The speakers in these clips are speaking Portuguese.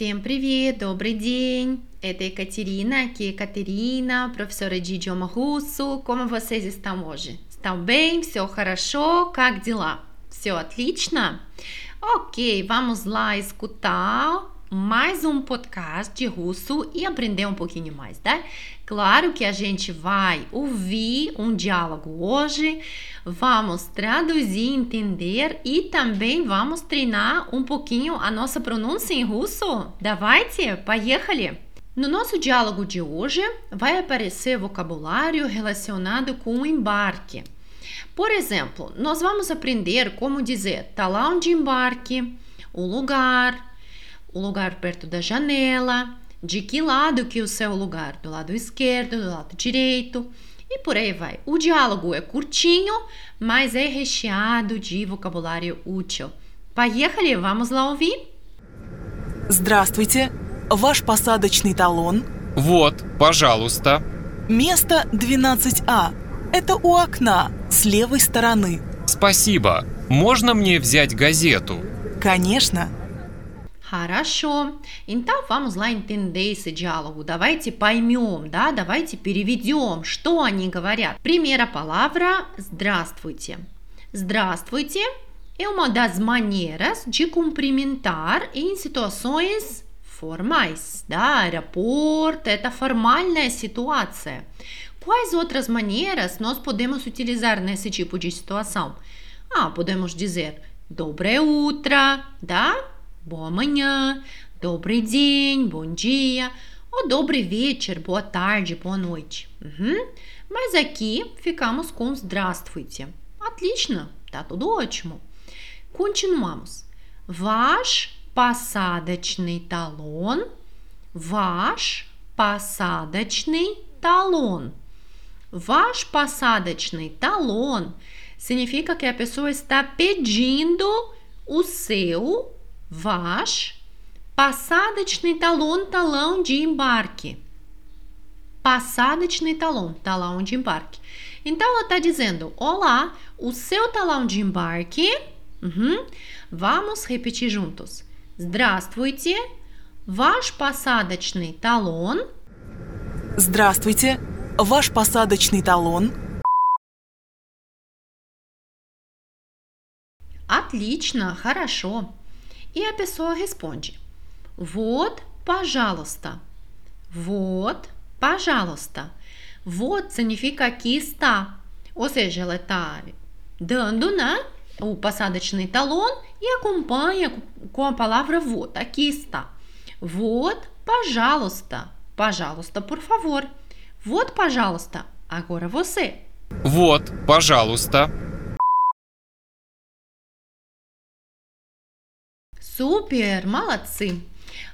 Всем привет, добрый день! Это Екатерина, aqui professora de idioma russo. Como vocês estão hoje? Estão bem? Все хорошо? Как дела? Все отлично? Ok, vamos lá escutar mais um podcast de russo e aprender um pouquinho mais, né? Claro que a gente vai ouvir um diálogo hoje, vamos traduzir, entender e também vamos treinar um pouquinho a nossa pronúncia em russo. Давайте, поехали! No nosso diálogo de hoje vai aparecer vocabulário relacionado com o embarque. Por exemplo, nós vamos aprender como dizer talão de embarque, o lugar, o lugar perto da janela, de que lado que o seu lugar, do lado esquerdo, do lado direito, e por aí vai. O diálogo é curtinho, mas é recheado de vocabulário útil. Поехали, vamos lá ouvir? Здравствуйте. Ваш посадочный талон. Вот, пожалуйста. Место 12А. Это у окна, с левой стороны. Спасибо. Можно мне взять газету? Конечно. Хорошо. Vamos lá entender esse diálogo. Давайте поймем, да, давайте переведем, что они говорят. Primeira palavra, здравствуйте. Здравствуйте uma das maneiras de cumprimentar em situações formais, да, aeroporto, это формальная ситуация. Quais outras maneiras nós podemos utilizar nesse tipo de situação? Ah, podemos dizer доброе утро, да? boa manhã, добрый день, bom dia, ou добрый вечер, boa tarde, boa noite. Uhum. Mas aqui ficamos com здравствуйте. Отлично, tá tudo ótimo. Continuamos. Ваш посадочный талон, ваш посадочный талон. Ваш посадочный talon significa que a pessoa está pedindo o seu Ваш посадочный талон, talão de embarque. Посадочный talão, talão de embarque. Então ela está dizendo: Olá, o seu talão de embarque. Uhum. Vamos repetir juntos. Здравствуйте, ваш посадочный талон. Здравствуйте. Ваш посадочный талон. Отлично, хорошо. E a pessoa responde: Вот, пожалуйста. Вот, пожалуйста. Вот significa aqui está. Ou seja, ela está dando, né? O посадочный talon e acompanha com a palavra вот. Aqui está. Вот, пожалуйста. Пожалуйста, por favor. Вот, пожалуйста. Agora você. Вот, пожалуйста. Super, молодцы.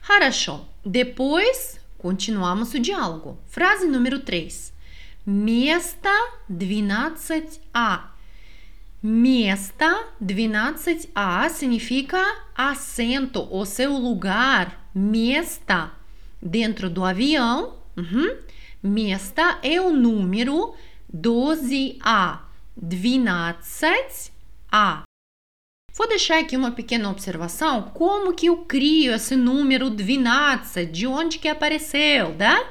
Хорошо. Depois, continuamos o diálogo. Frase número 3. Место 12А. Место 12А significa assento, o seu lugar, место, dentro do avião. Uhum. Место é o número 12А. 12А. Vou deixar aqui uma pequena observação, como que eu crio esse número 12, de onde que apareceu, tá?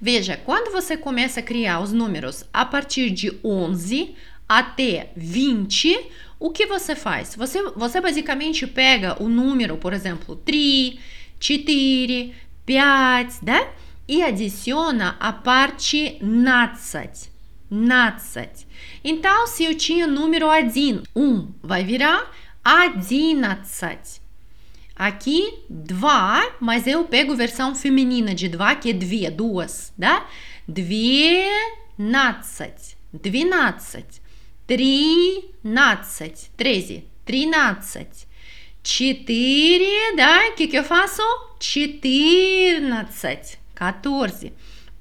Veja, quando você começa a criar os números a partir de 11 até 20, o que você faz? Você, você basicamente pega o número, por exemplo, 3, 4, 5, да? E adiciona a parte 12. 12. Então, se eu tinha número 1, 1 vai virar одиннадцать. Aqui, два, mas eu pego versão feminina de два, que é две, duas, да? Двенадцать, двенадцать, тринадцать, трeze, тринадцать, четыре, да? O que, que eu faço? Четырнадцать, quatorze,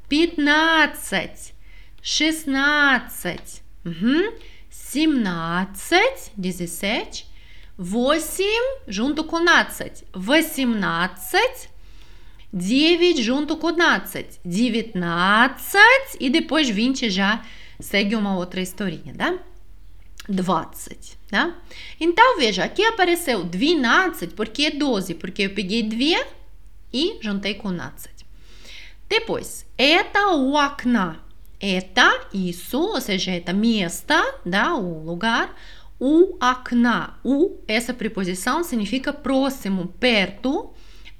пятнадцать, шестнадцать, семнадцать, dezessete, 8 junto com 12. 18. 9 junto com 12. 19 e depois 20 já segue uma outra historinha, tá? 20, tá? Então, veja, aqui apareceu 12 porque é 12, porque eu peguei 2, e juntei com нацать. Depois, это у окна. Это isso, ou seja, это место, да, o lugar. У окна. У, essa preposição significa próximo, perto.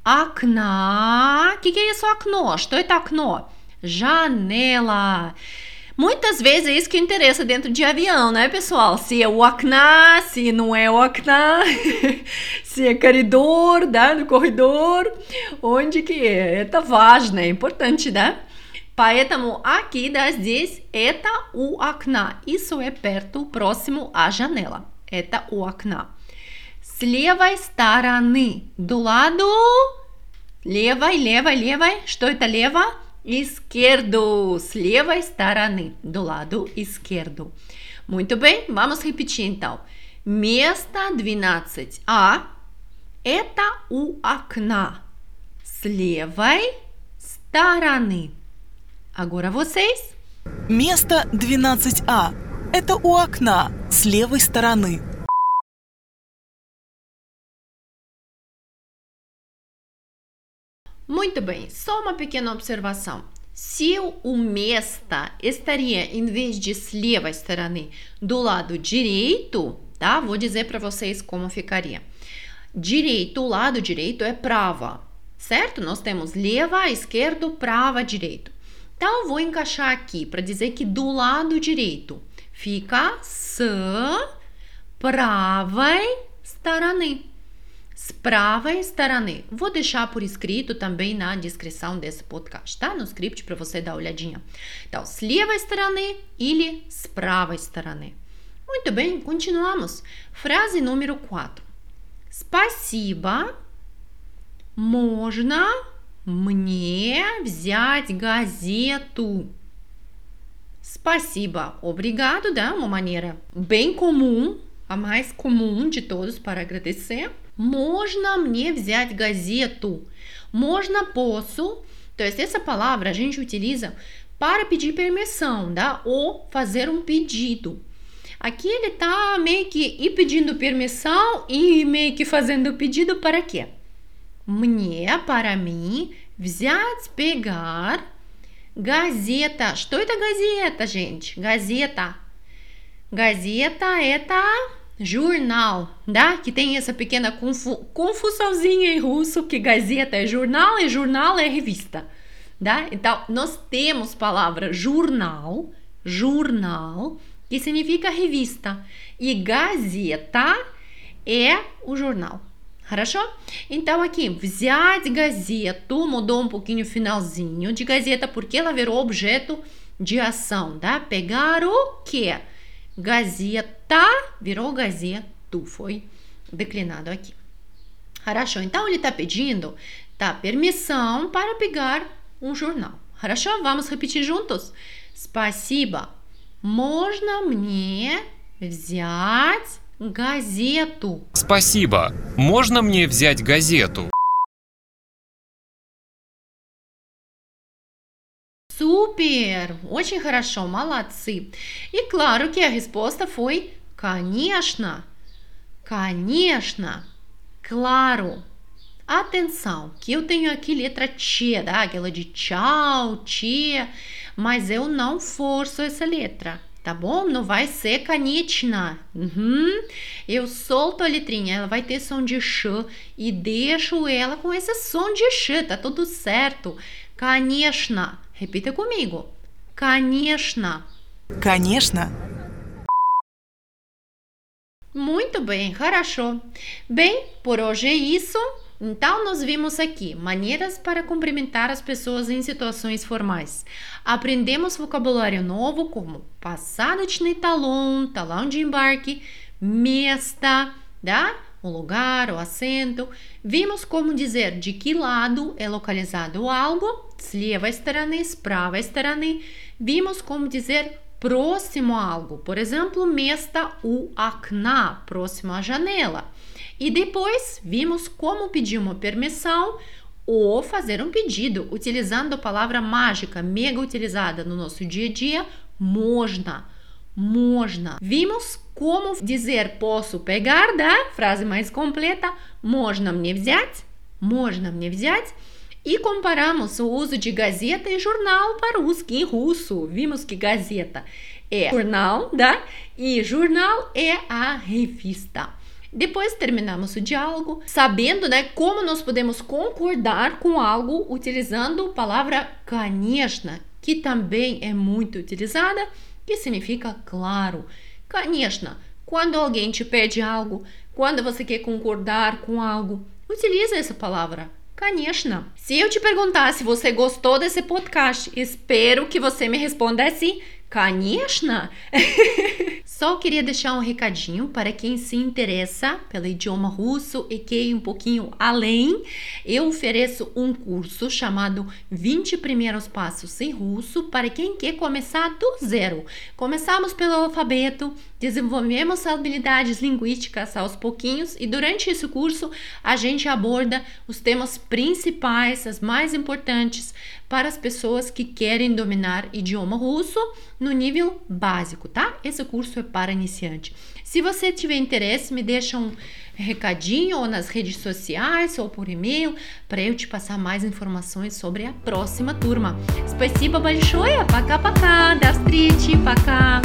Окна. O que, que é isso, окно? Что это окно? Janela. Muitas vezes é isso que interessa dentro de avião, né, pessoal? Se é o окна, se não é o окна, se é corredor, да, no corredor, onde que é? Это важно, é importante, да? Поэтому aqui das diz это у окна. Isso é perto, próximo à janela. Это у окна. С левой стороны, do lado левой, левой, левой. Что это лево? esquerdo, с левой стороны, do lado esquerdo. Muito bem, vamos repetir então. Место 12А – это у окна, с левой стороны. Agora vocês. Место 12А. Это у окна, с левой стороны. Muito bem, só uma pequena observação. Se o mesta estaria, em vez de с левой стороны, do lado direito, tá? Vou dizer para vocês como ficaria. Direito, o lado direito é prava, certo? Nós temos leva, esquerdo, prava, direito. Então, eu vou encaixar aqui para dizer que do lado direito fica с правой стороны с правой стороны. Vou deixar por escrito também na descrição desse podcast, tá? No script para você dar uma olhadinha. Então, с левой стороны или с правой стороны. Muito bem, continuamos. Frase número 4. Спасибо. Можно мне взять газету? Спасибо. Obrigado, да? Uma maneira bem comum, a mais comum de todos para agradecer. Можно мне взять газету? Можно posso. То есть essa palavra a gente utiliza para pedir permissão, tá? Ou fazer um pedido. Aqui ele tá meio que e pedindo permissão e meio que fazendo o pedido para quê? Мне, para mim, взять, pegar, газета. Что это газета, gente? Газета. Газета это jornal, tá? Que tem essa pequena confu confusãozinha em russo que gazeta é jornal e jornal é revista, tá? Então, nós temos palavra jornal, jornal, que significa revista, e gazeta é o jornal. Хорошо? Então aqui, взять газету, mudou um pouquinho o finalzinho de gazeta porque ela virou objeto de ação, tá? Pegar o quê? Gazeta virou gazeto, foi declinado aqui. Хорошо, então ele está pedindo tá, permissão para pegar um jornal. Хорошо, vamos repetir juntos. Спасибо. Можно мне взять газету? Спасибо. Можно мне взять газету? Super! Очень хорошо, молодцы. E claro que a resposta foi конечно. Конечно. Claro. Atenção, que eu tenho aqui letra T, tá? aquela de tchau, tia, mas eu não forço essa letra, tá bom? Não vai ser canitna. Uhum. Eu solto a letrinha, ela vai ter som de sh e deixo ela com esse som de sh, tá tudo certo. Конечно. Repita comigo. Конечно. Конечно. Muito bem, хорошо. Bem, por hoje é isso. Então, nós vimos aqui maneiras para cumprimentar as pessoas em situações formais. Aprendemos vocabulário novo como посадочный talão, talão de embarque, место, да? o lugar, o assento. Vimos como dizer de que lado é localizado algo, с левой стороны, с правой стороны. Vimos como dizer próximo a algo, por exemplo, место у окна, próximo à janela. E depois vimos como pedir uma permissão ou fazer um pedido utilizando a palavra mágica mega utilizada no nosso dia a dia, можно. Можно. Vimos como dizer posso pegar, да? Frase mais completa. Можно мне взять? Можно мне взять? E comparamos o uso de gazeta e jornal para o uso em russo. Vimos que gazeta é jornal, да? E jornal é a revista. Depois terminamos o diálogo, sabendo né, como nós podemos concordar com algo utilizando a palavra конечно, que também é muito utilizada, que significa claro. Конечно, quando alguém te pede algo, quando você quer concordar com algo, utiliza essa palavra. Конечно. Se eu te perguntar se você gostou desse podcast, espero que você me responda assim: Конечно. Só queria deixar um recadinho para quem se interessa pelo idioma russo e quer ir um pouquinho além. Eu ofereço um curso chamado 20 Primeiros Passos em Russo para quem quer começar do zero. Começamos pelo alfabeto, desenvolvemos habilidades linguísticas aos pouquinhos e durante esse curso a gente aborda os temas principais, as mais importantes para as pessoas que querem dominar idioma russo no nível básico, tá? Esse curso é para iniciante. Se você tiver interesse, me deixa um recadinho ou nas redes sociais ou por e-mail para eu te passar mais informações sobre a próxima turma. Спасибо большое, пока-пока, до встречи, пока!